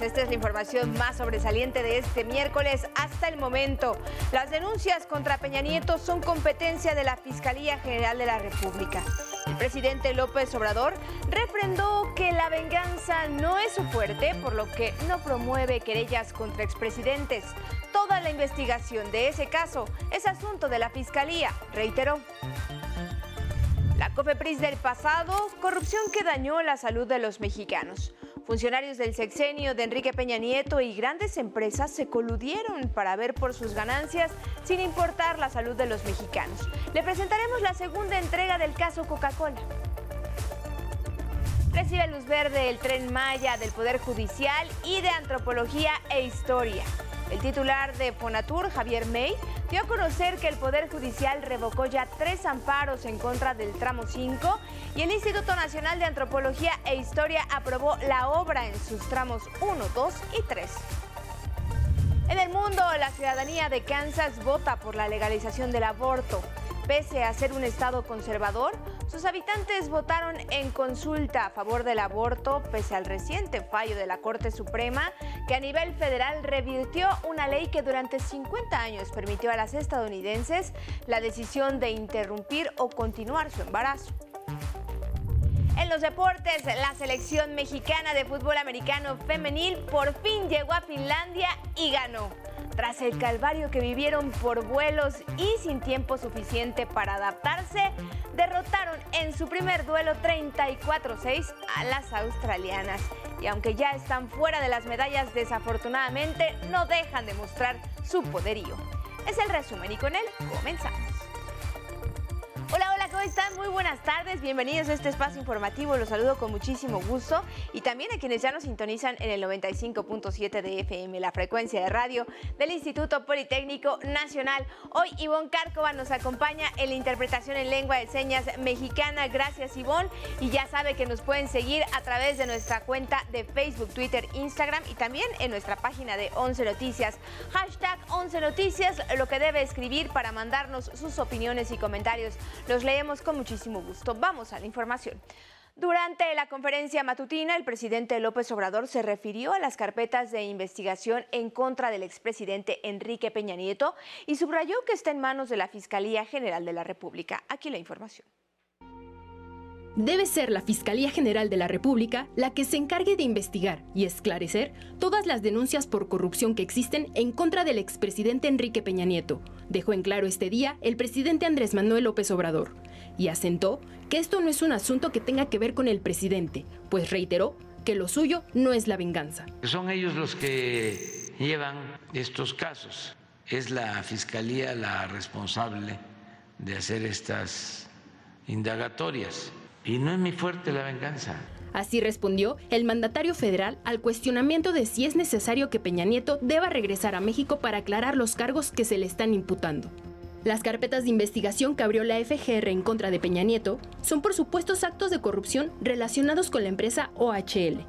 tardes. Esta es la información más sobresaliente de este miércoles hasta el momento. Las denuncias contra Peña Nieto son competencia de la Fiscalía General de la República. El presidente López Obrador refrendó que la venganza no es su fuerte, por lo que no promueve querellas contra expresidentes. Toda la investigación de ese caso es asunto de la Fiscalía, reiteró. La COFEPRIS del pasado, corrupción que dañó la salud de los mexicanos. Funcionarios del sexenio de Enrique Peña Nieto y grandes empresas se coludieron para ver por sus ganancias sin importar la salud de los mexicanos. Le presentaremos la segunda entrega del caso Coca-Cola. Recibe luz verde el tren Maya del Poder Judicial y de Antropología e Historia. El titular de Fonatur, Javier May, dio a conocer que el Poder Judicial revocó ya tres amparos en contra del tramo 5 y el Instituto Nacional de Antropología e Historia aprobó la obra en sus tramos 1, 2 y 3. En el mundo, la ciudadanía de Kansas vota por la legalización del aborto. Pese a ser un estado conservador, sus habitantes votaron en consulta a favor del aborto, pese al reciente fallo de la Corte Suprema, que a nivel federal revirtió una ley que durante 50 años permitió a las estadounidenses la decisión de interrumpir o continuar su embarazo. En los deportes, la selección mexicana de fútbol americano femenil por fin llegó a Finlandia y ganó. Tras el calvario que vivieron por vuelos y sin tiempo suficiente para adaptarse, derrotaron en su primer duelo 34-6 a las australianas. Y aunque ya están fuera de las medallas, desafortunadamente no dejan de mostrar su poderío. Es el resumen y con él comenzamos. ¿Cómo están? Muy buenas tardes, bienvenidos a este espacio informativo, los saludo con muchísimo gusto y también a quienes ya nos sintonizan en el 95.7 de FM, la frecuencia de radio del Instituto Politécnico Nacional. Hoy Ivonne Cárcova nos acompaña en la interpretación en lengua de señas mexicana, gracias Ivonne, y ya sabe que nos pueden seguir a través de nuestra cuenta de Facebook, Twitter, Instagram y también en nuestra página de 11 Noticias. Hashtag 11 Noticias, lo que debe escribir para mandarnos sus opiniones y comentarios los leemos con muchísimo gusto. Vamos a la información. Durante la conferencia matutina, el presidente López Obrador se refirió a las carpetas de investigación en contra del expresidente Enrique Peña Nieto y subrayó que está en manos de la Fiscalía General de la República. Aquí la información. Debe ser la Fiscalía General de la República la que se encargue de investigar y esclarecer todas las denuncias por corrupción que existen en contra del expresidente Enrique Peña Nieto, dejó en claro este día el presidente Andrés Manuel López Obrador, y asentó que esto no es un asunto que tenga que ver con el presidente, pues reiteró que lo suyo no es la venganza. Son ellos los que llevan estos casos. Es la Fiscalía la responsable de hacer estas indagatorias. Y no es mi fuerte la venganza. Así respondió el mandatario federal al cuestionamiento de si es necesario que Peña Nieto deba regresar a México para aclarar los cargos que se le están imputando. Las carpetas de investigación que abrió la FGR en contra de Peña Nieto son por supuestos actos de corrupción relacionados con la empresa OHL,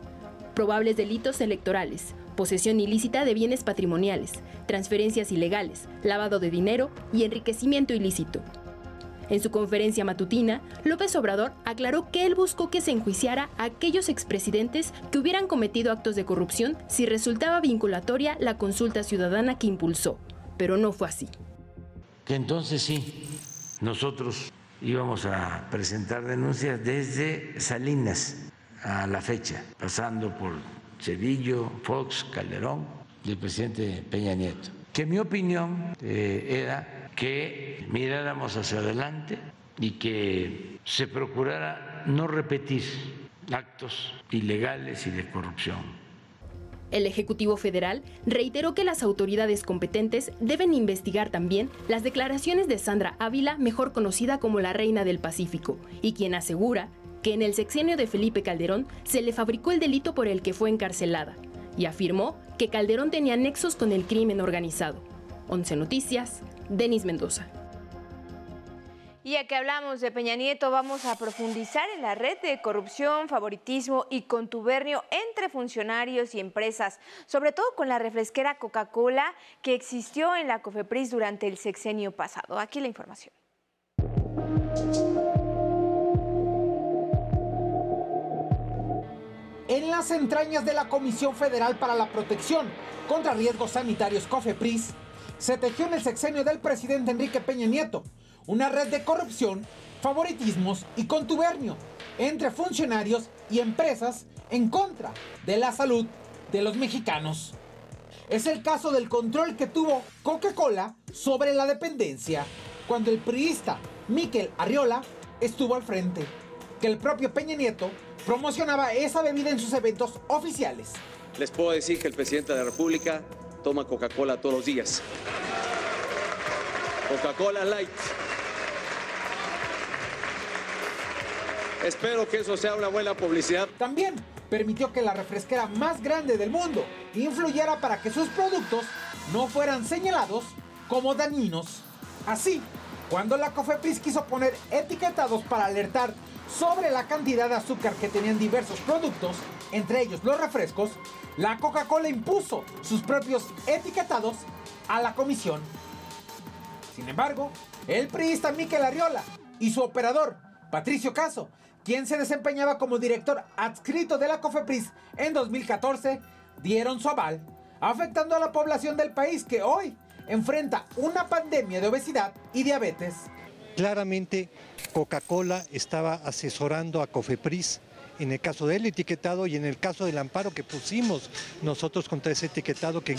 probables delitos electorales, posesión ilícita de bienes patrimoniales, transferencias ilegales, lavado de dinero y enriquecimiento ilícito. En su conferencia matutina, López Obrador aclaró que él buscó que se enjuiciara a aquellos expresidentes que hubieran cometido actos de corrupción si resultaba vinculatoria la consulta ciudadana que impulsó, pero no fue así. Que entonces sí, nosotros íbamos a presentar denuncias desde Salinas a la fecha, pasando por Cedillo, Fox, Calderón y el presidente Peña Nieto. Que mi opinión eh, era que miráramos hacia adelante y que se procurara no repetir actos ilegales y de corrupción. El Ejecutivo Federal reiteró que las autoridades competentes deben investigar también las declaraciones de Sandra Ávila, mejor conocida como la Reina del Pacífico, y quien asegura que en el sexenio de Felipe Calderón se le fabricó el delito por el que fue encarcelada, y afirmó que Calderón tenía nexos con el crimen organizado. 11 Noticias, Denis Mendoza. Y ya que hablamos de Peña Nieto, vamos a profundizar en la red de corrupción, favoritismo y contubernio entre funcionarios y empresas, sobre todo con la refresquera Coca-Cola que existió en la COFEPRIS durante el sexenio pasado. Aquí la información. En la las entrañas de la Comisión Federal para la Protección contra Riesgos Sanitarios COFEPRIS, se tejió en el sexenio del presidente Enrique Peña Nieto una red de corrupción, favoritismos y contubernio entre funcionarios y empresas en contra de la salud de los mexicanos. Es el caso del control que tuvo Coca-Cola sobre la dependencia cuando el priista Miquel Arriola estuvo al frente, que el propio Peña Nieto promocionaba esa bebida en sus eventos oficiales. Les puedo decir que el presidente de la República toma Coca-Cola todos los días. Coca-Cola Light. Espero que eso sea una buena publicidad. También permitió que la refresquera más grande del mundo influyera para que sus productos no fueran señalados como dañinos. Así, cuando la Cofepris quiso poner etiquetados para alertar sobre la cantidad de azúcar que tenían diversos productos, entre ellos los refrescos, la Coca-Cola impuso sus propios etiquetados a la comisión. Sin embargo, el priista Miquel Arriola y su operador, Patricio Caso, quien se desempeñaba como director adscrito de la COFEPRIS en 2014, dieron su aval, afectando a la población del país que hoy enfrenta una pandemia de obesidad y diabetes. Claramente, Coca-Cola estaba asesorando a COFEPRIS en el caso del etiquetado y en el caso del amparo que pusimos nosotros contra ese etiquetado que,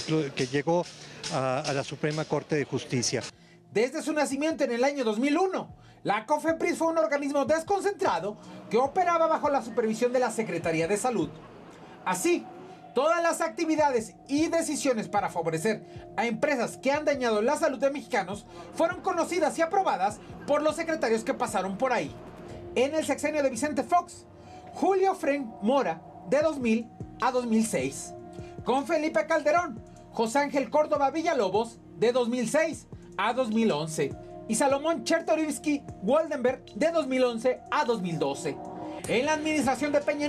llegó a la Suprema Corte de Justicia. Desde su nacimiento en el año 2001, la COFEPRIS fue un organismo desconcentrado que operaba bajo la supervisión de la Secretaría de Salud. Así, todas las actividades y decisiones para favorecer a empresas que han dañado la salud de mexicanos fueron conocidas y aprobadas por los secretarios que pasaron por ahí. En el sexenio de Vicente Fox, Julio Fren Mora, de 2000 a 2006. Con Felipe Calderón, José Ángel Córdoba Villalobos, de 2006 a 2011 y Salomón Chertorivsky Waldenberg de 2011 a 2012. En la administración de Peña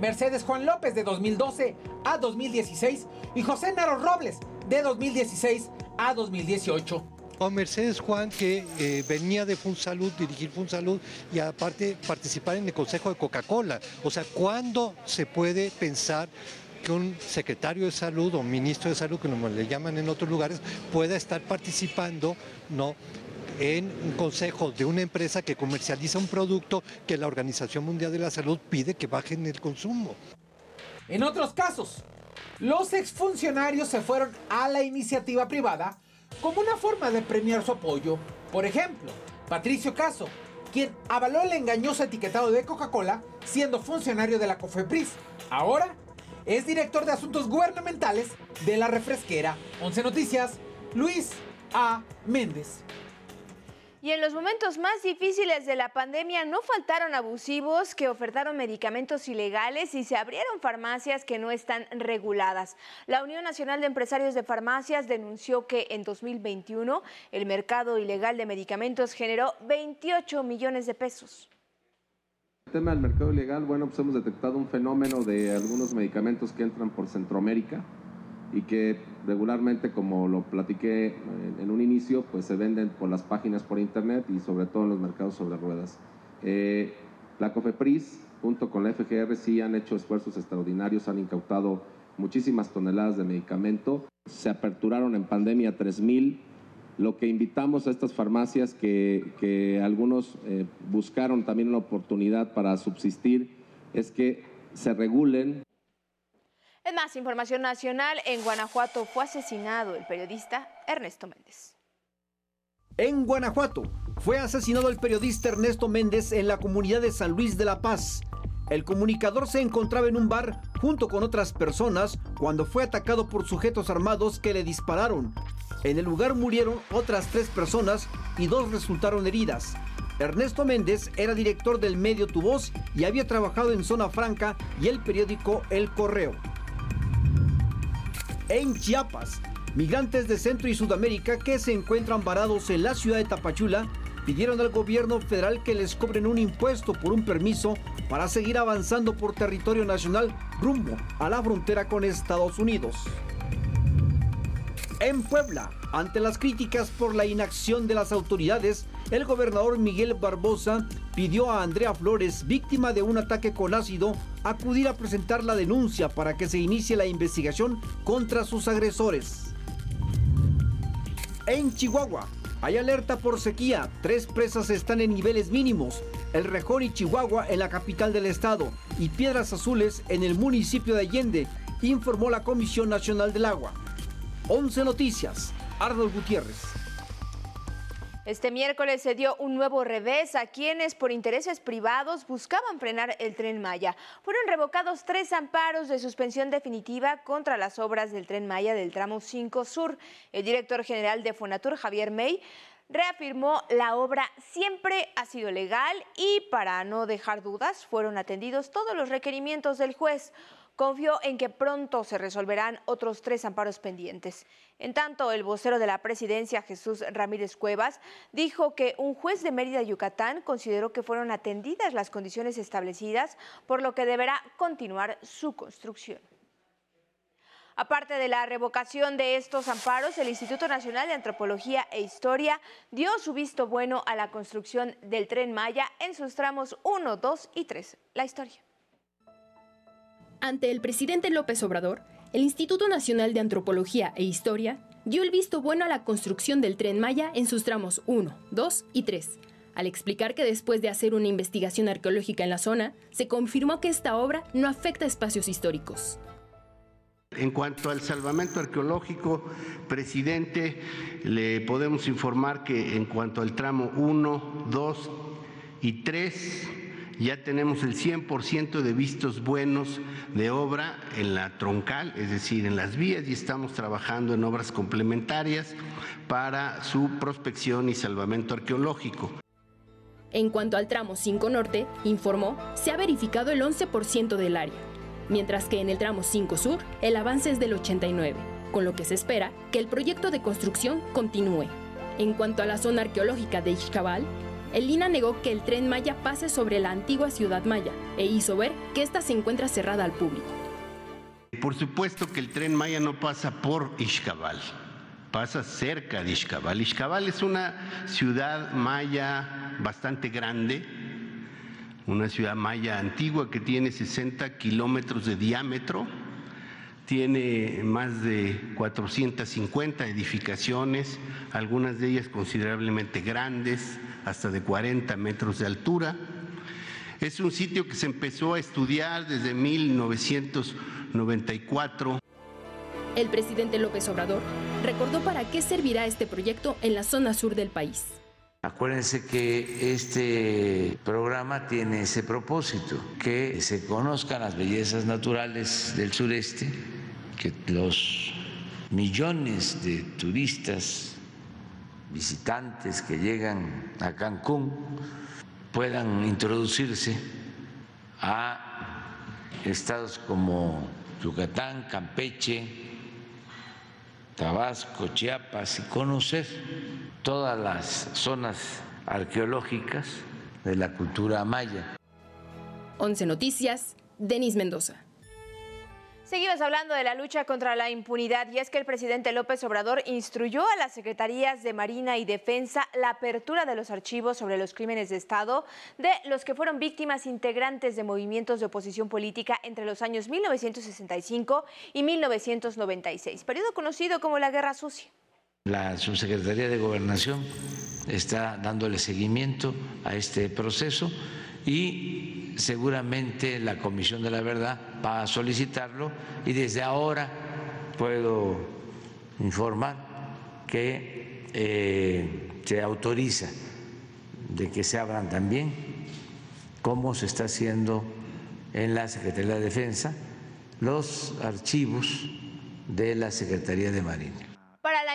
Mercedes Juan López de 2012 a 2016 y José Naro Robles de 2016 a 2018. O Mercedes Juan, que eh, venía de FunSalud, dirigir FunSalud y aparte participar en el Consejo de Coca-Cola. O sea, ¿cuándo se puede pensar que un secretario de salud o ministro de salud, como le llaman en otros lugares, pueda estar participando ¿no? en un consejo de una empresa que comercializa un producto que la Organización Mundial de la Salud pide que bajen el consumo. En otros casos, los exfuncionarios se fueron a la iniciativa privada como una forma de premiar su apoyo. Por ejemplo, Patricio Caso, quien avaló el engañoso etiquetado de Coca-Cola siendo funcionario de la COFEPRIS. Ahora es director de asuntos gubernamentales de la refresquera. 11 Noticias, Luis A. Méndez. Y en los momentos más difíciles de la pandemia no faltaron abusivos que ofertaron medicamentos ilegales y se abrieron farmacias que no están reguladas. La Unión Nacional de Empresarios de Farmacias denunció que en 2021 el mercado ilegal de medicamentos generó 28 millones de pesos. El tema del mercado ilegal, bueno, pues hemos detectado un fenómeno de algunos medicamentos que entran por Centroamérica y que regularmente, como lo platiqué en un inicio, pues se venden por las páginas por internet y sobre todo en los mercados sobre ruedas. Eh, la COFEPRIS, junto con la FGR, sí han hecho esfuerzos extraordinarios, han incautado muchísimas toneladas de medicamento. Se aperturaron en pandemia 3.000 lo que invitamos a estas farmacias que, algunos eh, buscaron también una oportunidad para subsistir es que se regulen. En más información nacional, en Guanajuato fue asesinado el periodista Ernesto Méndez. En Guanajuato fue asesinado el periodista Ernesto Méndez en la comunidad de San Luis de la Paz. El comunicador se encontraba en un bar junto con otras personas cuando fue atacado por sujetos armados que le dispararon. En el lugar murieron otras tres personas y dos resultaron heridas. Ernesto Méndez era director del medio Tu Voz y había trabajado en Zona Franca y el periódico El Correo. En Chiapas, migrantes de Centro y Sudamérica que se encuentran varados en la ciudad de Tapachula pidieron al gobierno federal que les cobren un impuesto por un permiso para seguir avanzando por territorio nacional rumbo a la frontera con Estados Unidos. En Puebla, ante las críticas por la inacción de las autoridades, el gobernador Miguel Barbosa pidió a Andrea Flores, víctima de un ataque con ácido, acudir a presentar la denuncia para que se inicie la investigación contra sus agresores. En Chihuahua, hay alerta por sequía. Tres presas están en niveles mínimos. El Rejón y Chihuahua en la capital del estado y Piedras Azules en el municipio de Allende, informó la Comisión Nacional del Agua. 11 Noticias. Arnold Gutiérrez. Este miércoles se dio un nuevo revés a quienes por intereses privados buscaban frenar el tren Maya. Fueron revocados tres amparos de suspensión definitiva contra las obras del tren Maya del tramo 5 Sur. El director general de Fonatur, Javier May, reafirmó la obra siempre ha sido legal y para no dejar dudas fueron atendidos todos los requerimientos del juez confió en que pronto se resolverán otros tres amparos pendientes. En tanto, el vocero de la presidencia, Jesús Ramírez Cuevas, dijo que un juez de Mérida, Yucatán, consideró que fueron atendidas las condiciones establecidas, por lo que deberá continuar su construcción. Aparte de la revocación de estos amparos, el Instituto Nacional de Antropología e Historia dio su visto bueno a la construcción del tren Maya en sus tramos 1, 2 y 3. La historia. Ante el presidente López Obrador, el Instituto Nacional de Antropología e Historia dio el visto bueno a la construcción del tren Maya en sus tramos 1, 2 y 3, al explicar que después de hacer una investigación arqueológica en la zona, se confirmó que esta obra no afecta espacios históricos. En cuanto al salvamento arqueológico, presidente, le podemos informar que en cuanto al tramo 1, 2 y 3, ya tenemos el 100% de vistos buenos de obra en la troncal, es decir, en las vías, y estamos trabajando en obras complementarias para su prospección y salvamento arqueológico. En cuanto al tramo 5 Norte, informó, se ha verificado el 11% del área, mientras que en el tramo 5 Sur el avance es del 89%, con lo que se espera que el proyecto de construcción continúe. En cuanto a la zona arqueológica de Ixcabal, el Lina negó que el tren Maya pase sobre la antigua ciudad maya e hizo ver que ésta se encuentra cerrada al público. Por supuesto que el tren Maya no pasa por Ixcabal, pasa cerca de Ixcabal. Ixcabal es una ciudad maya bastante grande, una ciudad maya antigua que tiene 60 kilómetros de diámetro, tiene más de 450 edificaciones, algunas de ellas considerablemente grandes, hasta de 40 metros de altura. Es un sitio que se empezó a estudiar desde 1994. El presidente López Obrador recordó para qué servirá este proyecto en la zona sur del país. Acuérdense que este programa tiene ese propósito, que se conozcan las bellezas naturales del sureste, que los millones de turistas visitantes que llegan a Cancún puedan introducirse a estados como Yucatán, Campeche, Tabasco, Chiapas y conocer todas las zonas arqueológicas de la cultura maya. 11 Noticias, Denis Mendoza. Seguimos hablando de la lucha contra la impunidad y es que el presidente López Obrador instruyó a las secretarías de Marina y Defensa la apertura de los archivos sobre los crímenes de Estado de los que fueron víctimas integrantes de movimientos de oposición política entre los años 1965 y 1996, periodo conocido como la Guerra Sucia. La Subsecretaría de Gobernación está dándole seguimiento a este proceso y seguramente la Comisión de la Verdad va a solicitarlo y desde ahora puedo informar que eh, se autoriza de que se abran también, como se está haciendo en la Secretaría de Defensa, los archivos de la Secretaría de Marina.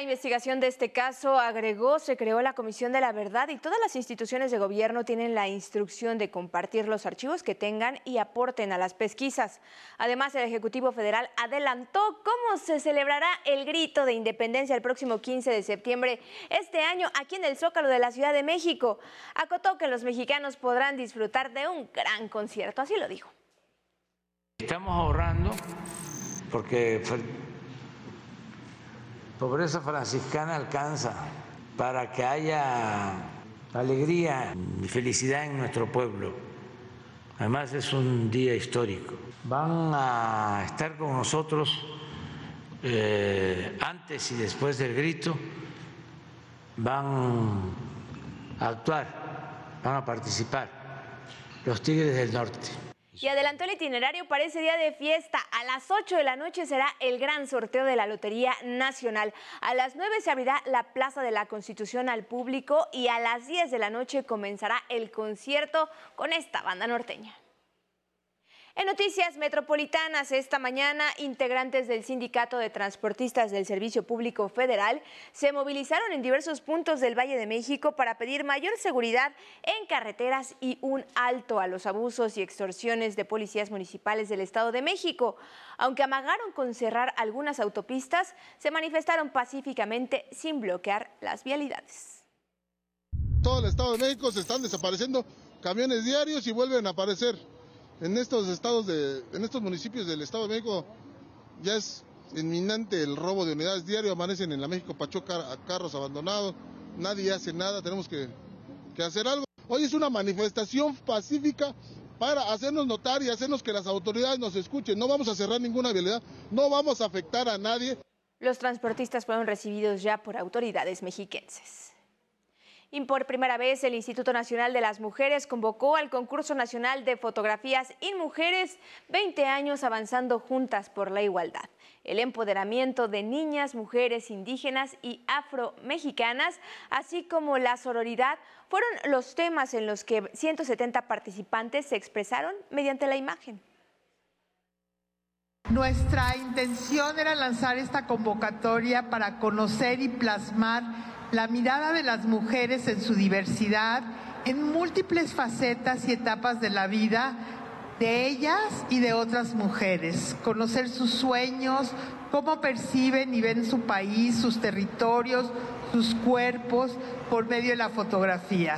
Investigación de este caso, agregó, se creó la Comisión de la Verdad y todas las instituciones de gobierno tienen la instrucción de compartir los archivos que tengan y aporten a las pesquisas. Además, el Ejecutivo Federal adelantó cómo se celebrará el grito de independencia el próximo 15 de septiembre este año aquí en el Zócalo de la Ciudad de México. Acotó que los mexicanos podrán disfrutar de un gran concierto, así lo dijo. Estamos ahorrando porque pobreza franciscana alcanza para que haya alegría y felicidad en nuestro pueblo. Además es un día histórico. Van a estar con nosotros eh, antes y después del grito, van a actuar, van a participar los Tigres del Norte. Y adelantó el itinerario para ese día de fiesta. A las 8 de la noche será el gran sorteo de la Lotería Nacional. A las 9 se abrirá la Plaza de la Constitución al público y a las 10 de la noche comenzará el concierto con esta banda norteña. En noticias metropolitanas, esta mañana, integrantes del Sindicato de Transportistas del Servicio Público Federal se movilizaron en diversos puntos del Valle de México para pedir mayor seguridad en carreteras y un alto a los abusos y extorsiones de policías municipales del Estado de México. Aunque amagaron con cerrar algunas autopistas, se manifestaron pacíficamente sin bloquear las vialidades. Todo el Estado de México se están desapareciendo camiones diarios y vuelven a aparecer en estos estados de, en estos municipios del Estado de México ya es inminente el robo de unidades diario, amanecen en la México Pachuca carros abandonados, nadie hace nada, tenemos que, que hacer algo. Hoy es una manifestación pacífica para hacernos notar y hacernos que las autoridades nos escuchen. No vamos a cerrar ninguna vialidad, no vamos a afectar a nadie. Los transportistas fueron recibidos ya por autoridades mexiquenses. Y por primera vez el Instituto Nacional de las Mujeres convocó al concurso nacional de fotografías y mujeres 20 años avanzando juntas por la igualdad. El empoderamiento de niñas, mujeres indígenas y afro-mexicanas, así como la sororidad, fueron los temas en los que 170 participantes se expresaron mediante la imagen. Nuestra intención era lanzar esta convocatoria para conocer y plasmar la mirada de las mujeres en su diversidad, en múltiples facetas y etapas de la vida de ellas y de otras mujeres, conocer sus sueños, cómo perciben y ven su país, sus territorios, sus cuerpos por medio de la fotografía.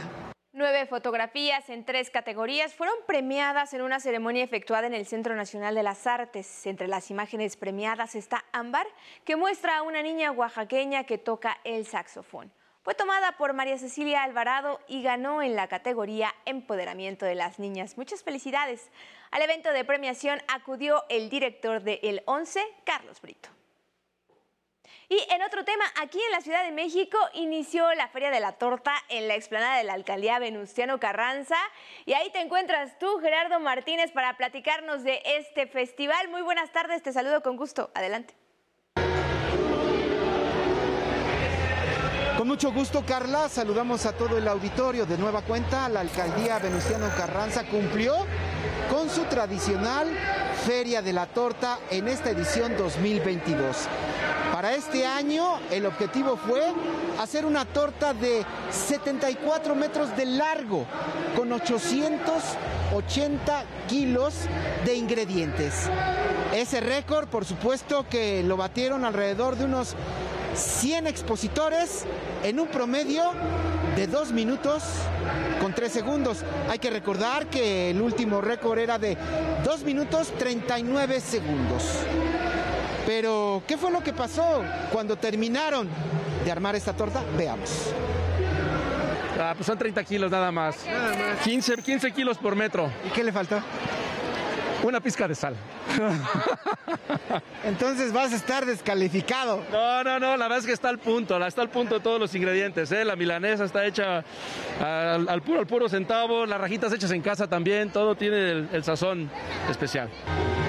Nueve fotografías en tres categorías fueron premiadas en una ceremonia efectuada en el Centro Nacional de las Artes. Entre las imágenes premiadas está Ámbar, que muestra a una niña oaxaqueña que toca el saxofón. Fue tomada por María Cecilia Alvarado y ganó en la categoría Empoderamiento de las Niñas. Muchas felicidades. Al evento de premiación acudió el director de El 11, Carlos Brito. Y en otro tema, aquí en la Ciudad de México inició la Feria de la Torta en la explanada de la Alcaldía Venustiano Carranza. Y ahí te encuentras tú, Gerardo Martínez, para platicarnos de este festival. Muy buenas tardes, te saludo con gusto. Adelante. Con mucho gusto, Carla. Saludamos a todo el auditorio. De nueva cuenta, la alcaldía Venustiano Carranza cumplió con su tradicional Feria de la Torta en esta edición 2022. Para este año el objetivo fue hacer una torta de 74 metros de largo con 880 kilos de ingredientes. Ese récord, por supuesto, que lo batieron alrededor de unos 100 expositores en un promedio de 2 minutos con 3 segundos. Hay que recordar que el último récord era de 2 minutos 39 segundos. Pero, ¿qué fue lo que pasó cuando terminaron de armar esta torta? Veamos. Ah, pues son 30 kilos nada más. 15, 15 kilos por metro. ¿Y qué le faltó? Una pizca de sal. Entonces vas a estar descalificado. No, no, no, la verdad es que está al punto, está al punto de todos los ingredientes. ¿eh? La milanesa está hecha al, puro, al puro centavo, las rajitas hechas en casa también, todo tiene el, sazón especial.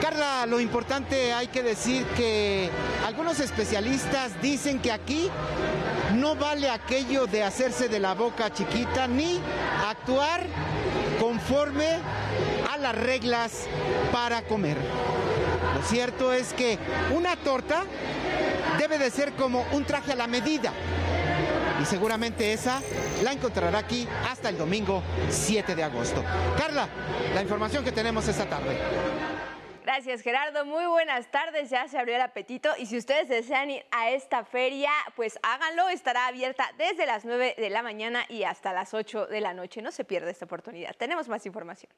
Carla, lo importante hay que decir que algunos especialistas dicen que aquí no vale aquello de hacerse de la boca chiquita ni actuar conforme las reglas para comer. Lo cierto es que una torta debe de ser como un traje a la medida. Y seguramente esa la encontrará aquí hasta el domingo 7 de agosto. Carla, la información que tenemos esta tarde. Gracias Gerardo, muy buenas tardes, ya se abrió el apetito y si ustedes desean ir a esta feria, pues háganlo, estará abierta desde las 9 de la mañana y hasta las 8 de la noche, no se pierda esta oportunidad. Tenemos más información.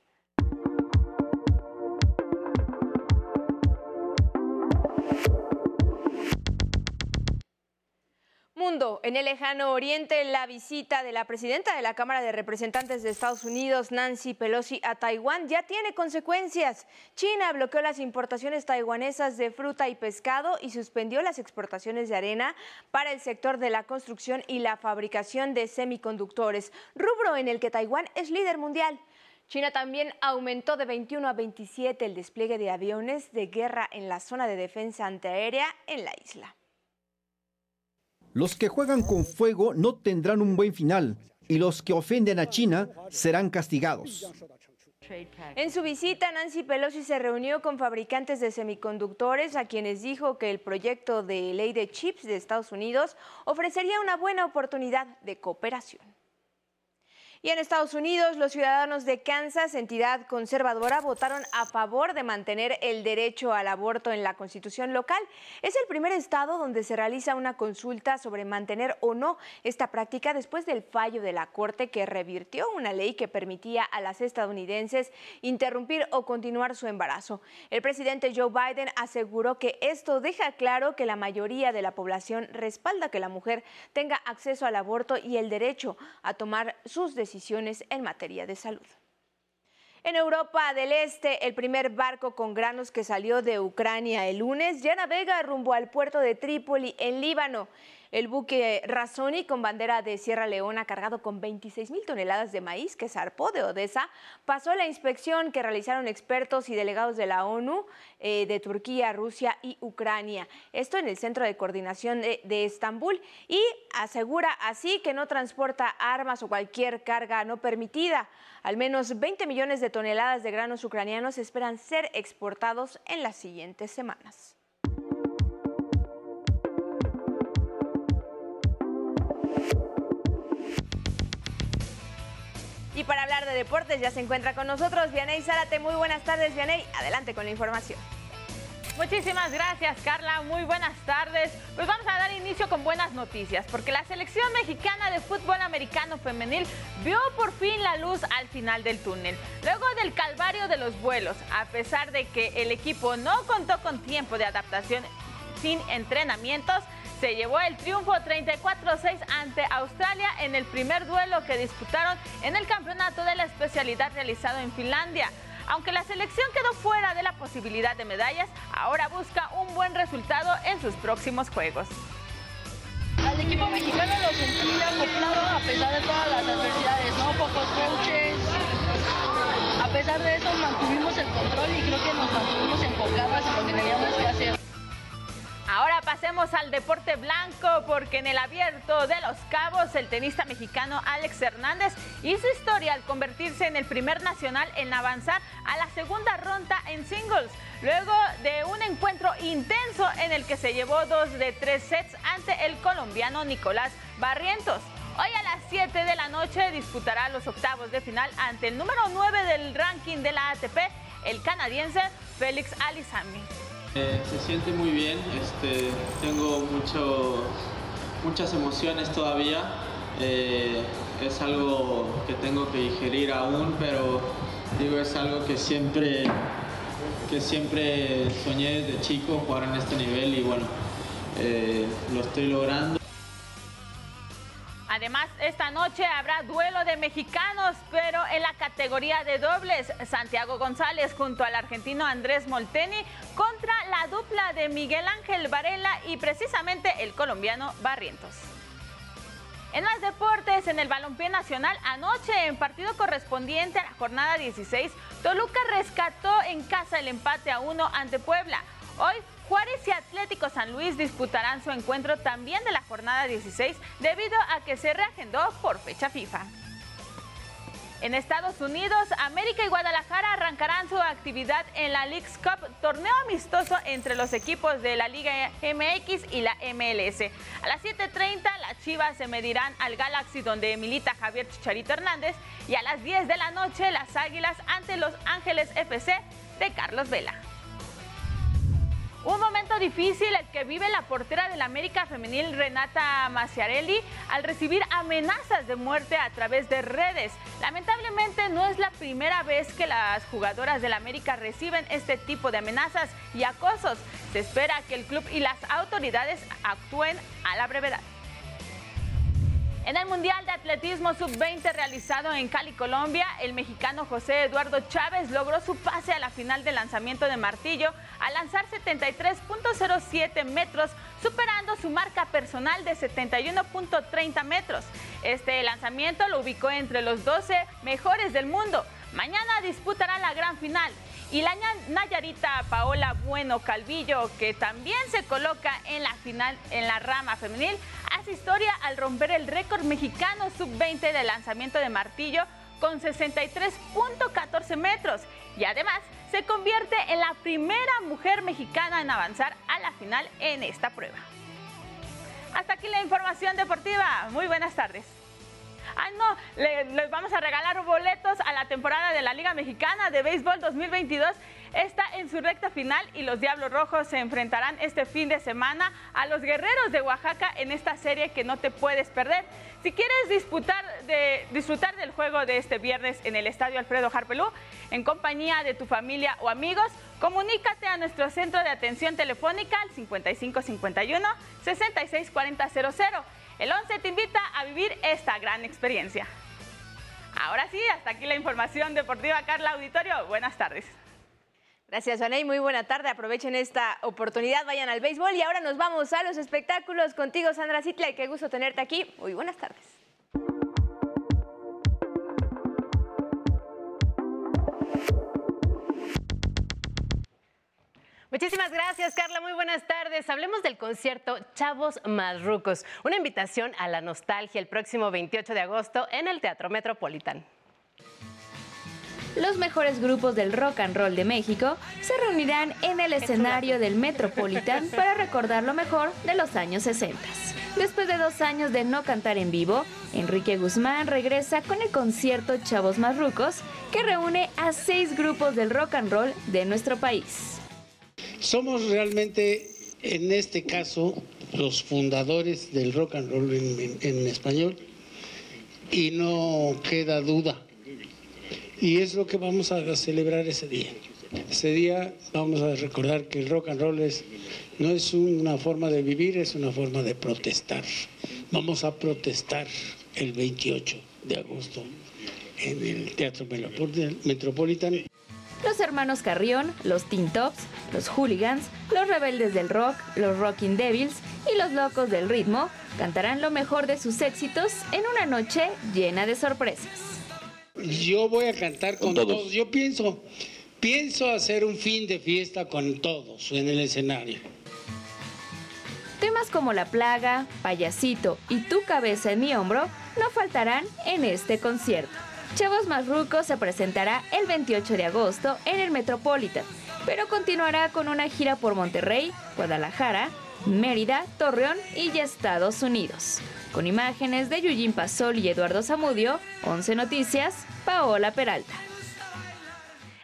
Mundo, en el lejano oriente, la visita de la presidenta de la Cámara de Representantes de Estados Unidos, Nancy Pelosi, a Taiwán ya tiene consecuencias. China bloqueó las importaciones taiwanesas de fruta y pescado y suspendió las exportaciones de arena para el sector de la construcción y la fabricación de semiconductores, rubro en el que Taiwán es líder mundial. China también aumentó de 21 a 27 el despliegue de aviones de guerra en la zona de defensa antiaérea en la isla. Los que juegan con fuego no tendrán un buen final y los que ofenden a China serán castigados. En su visita, Nancy Pelosi se reunió con fabricantes de semiconductores a quienes dijo que el proyecto de ley de chips de Estados Unidos ofrecería una buena oportunidad de cooperación. Y en Estados Unidos, los ciudadanos de Kansas, entidad conservadora, votaron a favor de mantener el derecho al aborto en la constitución local. Es el primer estado donde se realiza una consulta sobre mantener o no esta práctica después del fallo de la Corte que revirtió una ley que permitía a las estadounidenses interrumpir o continuar su embarazo. El presidente Joe Biden aseguró que esto deja claro que la mayoría de la población respalda que la mujer tenga acceso al aborto y el derecho a tomar sus decisiones decisiones en materia de salud. En Europa del Este, el primer barco con granos que salió de Ucrania el lunes ya navega rumbo al puerto de Trípoli, en Líbano. El buque Razoni con bandera de Sierra Leona cargado con 26 mil toneladas de maíz que zarpó de Odessa pasó la inspección que realizaron expertos y delegados de la ONU eh, de Turquía, Rusia y Ucrania. Esto en el Centro de Coordinación de, de Estambul y asegura así que no transporta armas o cualquier carga no permitida. Al menos 20 millones de toneladas de granos ucranianos esperan ser exportados en las siguientes semanas. Y para hablar de deportes ya se encuentra con nosotros Vianey Zárate. Muy buenas tardes, Vianey. Adelante con la información. Muchísimas gracias, Carla. Muy buenas tardes. Pues vamos a dar inicio con buenas noticias, porque la selección mexicana de fútbol americano femenil vio por fin la luz al final del túnel. Luego del calvario de los vuelos, a pesar de que el equipo no contó con tiempo de adaptación sin entrenamientos, se llevó el triunfo 34-6 ante Australia en el primer duelo que disputaron en el campeonato de la especialidad realizado en Finlandia. Aunque la selección quedó fuera de la posibilidad de medallas, ahora busca un buen resultado en sus próximos juegos. Al equipo mexicano lo sentí acoplado a pesar de todas las adversidades, ¿no? Pocos coaches. A pesar de eso mantuvimos el control y creo que nos mantuvimos enfocadas en lo que teníamos que hacer. Ahora pasemos al deporte blanco porque en el abierto de Los Cabos el tenista mexicano Alex Hernández hizo historia al convertirse en el primer nacional en avanzar a la segunda ronda en singles, luego de un encuentro intenso en el que se llevó dos de tres sets ante el colombiano Nicolás Barrientos. Hoy a las 7 de la noche disputará los octavos de final ante el número 9 del ranking de la ATP, el canadiense Félix Alizami. Eh, se siente muy bien, este, tengo mucho, muchas emociones todavía, eh, es algo que tengo que digerir aún, pero digo, es algo que siempre, que siempre soñé desde chico jugar en este nivel y bueno, eh, lo estoy logrando. Además, esta noche habrá duelo de mexicanos, pero en la categoría de dobles, Santiago González junto al argentino Andrés Molteni contra la dupla de Miguel Ángel Varela y precisamente el colombiano Barrientos. En más deportes, en el balompié nacional, anoche en partido correspondiente a la jornada 16, Toluca rescató en casa el empate a uno ante Puebla. Hoy Juárez y Atlético San Luis disputarán su encuentro también de la jornada 16 debido a que se reagendó por fecha FIFA. En Estados Unidos, América y Guadalajara arrancarán su actividad en la League's Cup, torneo amistoso entre los equipos de la Liga MX y la MLS. A las 7.30 las Chivas se medirán al Galaxy donde milita Javier Chicharito Hernández y a las 10 de la noche las Águilas ante los Ángeles FC de Carlos Vela. Un momento difícil el que vive la portera del América Femenil Renata Maciarelli al recibir amenazas de muerte a través de redes. Lamentablemente no es la primera vez que las jugadoras del América reciben este tipo de amenazas y acosos. Se espera que el club y las autoridades actúen a la brevedad. En el Mundial de Atletismo Sub-20 realizado en Cali, Colombia, el mexicano José Eduardo Chávez logró su pase a la final del lanzamiento de martillo al lanzar 73.07 metros, superando su marca personal de 71.30 metros. Este lanzamiento lo ubicó entre los 12 mejores del mundo. Mañana disputará la gran final. Y la Nayarita Paola Bueno Calvillo, que también se coloca en la final en la rama femenil, hace historia al romper el récord mexicano sub-20 de lanzamiento de martillo con 63.14 metros y además se convierte en la primera mujer mexicana en avanzar a la final en esta prueba. Hasta aquí la información deportiva. Muy buenas tardes. Ay, no, les vamos a regalar boletos a la temporada de la Liga Mexicana de Béisbol 2022. Está en su recta final y los Diablos Rojos se enfrentarán este fin de semana a los Guerreros de Oaxaca en esta serie que no te puedes perder. Si quieres disputar de, disfrutar del juego de este viernes en el Estadio Alfredo Harpelú, en compañía de tu familia o amigos, comunícate a nuestro centro de atención telefónica al 5551 664000. El 11 te invita a vivir esta gran experiencia. Ahora sí, hasta aquí la información deportiva. Carla Auditorio, buenas tardes. Gracias, Aney. Muy buena tarde. Aprovechen esta oportunidad, vayan al béisbol. Y ahora nos vamos a los espectáculos contigo, Sandra Citla. Qué gusto tenerte aquí. Muy buenas tardes. Muchísimas gracias, Carla. Muy buenas tardes. Hablemos del concierto Chavos Marrucos, una invitación a la nostalgia el próximo 28 de agosto en el Teatro Metropolitan. Los mejores grupos del rock and roll de México se reunirán en el escenario del Metropolitan para recordar lo mejor de los años 60. Después de dos años de no cantar en vivo, Enrique Guzmán regresa con el concierto Chavos Marrucos, que reúne a seis grupos del rock and roll de nuestro país. Somos realmente, en este caso, los fundadores del rock and roll en, español y no queda duda. Y es lo que vamos a celebrar ese día. Ese día vamos a recordar que el rock and roll es, no es una forma de vivir, es una forma de protestar. Vamos a protestar el 28 de agosto en el Teatro Metropolitan los hermanos Carrión, los Teen Tops, los Hooligans, los Rebeldes del Rock, los Rocking Devils y los Locos del Ritmo cantarán lo mejor de sus éxitos en una noche llena de sorpresas. Yo voy a cantar con, todos. Yo pienso, pienso hacer un fin de fiesta con todos en el escenario. Temas como La Plaga, Payasito y Tu cabeza en mi hombro no faltarán en este concierto. Chavos Marrucos se presentará el 28 de agosto en el Metropolitan, pero continuará con una gira por Monterrey, Guadalajara, Mérida, Torreón y Estados Unidos. Con imágenes de Yuyin Pasol y Eduardo Zamudio, 11 Noticias, Paola Peralta.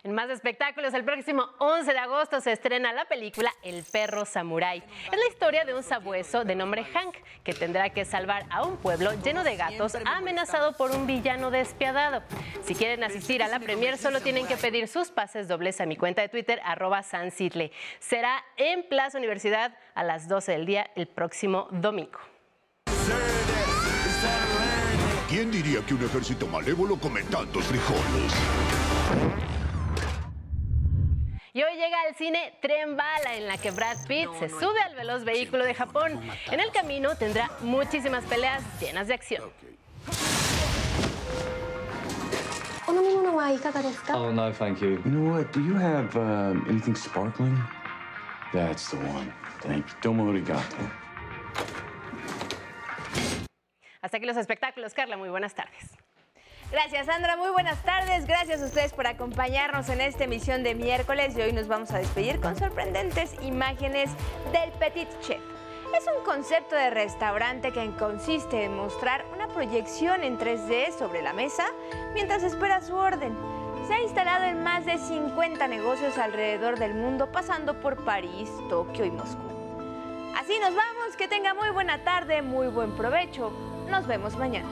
En más espectáculos, el próximo 11 de agosto se estrena la película El perro samurái. Es la historia de un sabueso de nombre Hank que tendrá que salvar a un pueblo lleno de gatos amenazado por un villano despiadado. Si quieren asistir a la premier, solo tienen que pedir sus pases dobles a mi cuenta de Twitter, arroba Será en Plaza Universidad a las 12 del día el próximo domingo. ¿Quién diría que un ejército malévolo come tantos frijoles? Y hoy llega al cine Tren Bala, en la que Brad Pitt se sube al veloz vehículo de Japón. En el camino tendrá muchísimas peleas llenas de acción. Oh, no, thank you. You know what? Do you have um, anything sparkling? That's the one. Thank you. Tomo arigato. Hasta aquí los espectáculos, Carla. Muy buenas tardes. Gracias, Sandra. Muy buenas tardes. Gracias a ustedes por acompañarnos en esta emisión de miércoles y hoy nos vamos a despedir con sorprendentes imágenes del Petit Chef. Es un concepto de restaurante que consiste en mostrar una proyección en 3D sobre la mesa mientras espera su orden. Se ha instalado en más de 50 negocios alrededor del mundo, pasando por París, Tokio y Moscú. Así nos vamos, que tenga muy buena tarde, muy buen provecho. Nos vemos mañana.